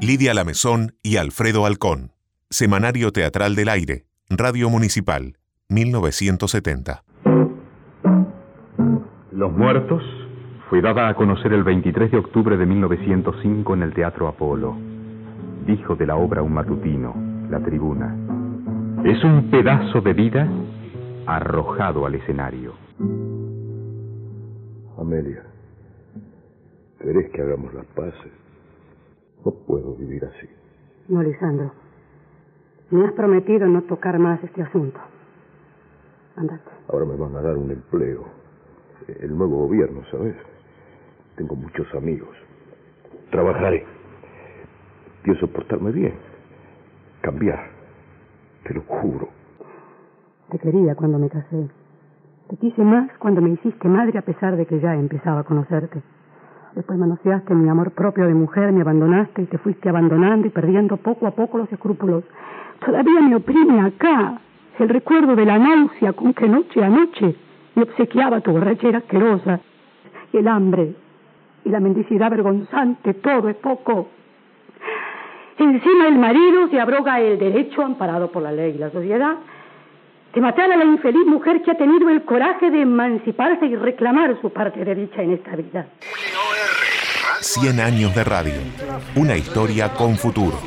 Lidia Lamezón y Alfredo Halcón. Semanario Teatral del Aire. Radio Municipal. 1970. Los Muertos fue dada a conocer el 23 de octubre de 1905 en el Teatro Apolo. Dijo de la obra un matutino, La Tribuna. Es un pedazo de vida arrojado al escenario. Amelia, ¿querés que hagamos las paces? No puedo vivir así. No, Lisandro. Me has prometido no tocar más este asunto. Andate. Ahora me van a dar un empleo. El nuevo gobierno, ¿sabes? Tengo muchos amigos. Trabajaré. Pienso portarme bien. Cambiar. Te lo juro. Te quería cuando me casé. Te quise más cuando me hiciste madre a pesar de que ya empezaba a conocerte. Después manoseaste mi amor propio de mujer, me abandonaste y te fuiste abandonando y perdiendo poco a poco los escrúpulos. Todavía me oprime acá el recuerdo de la náusea con que noche a noche me obsequiaba tu borrachera asquerosa y el hambre y la mendicidad vergonzante, todo es poco. Encima el marido se abroga el derecho amparado por la ley y la sociedad de matar a la infeliz mujer que ha tenido el coraje de emanciparse y reclamar su parte de dicha en esta vida. 100 años de radio. Una historia con futuro.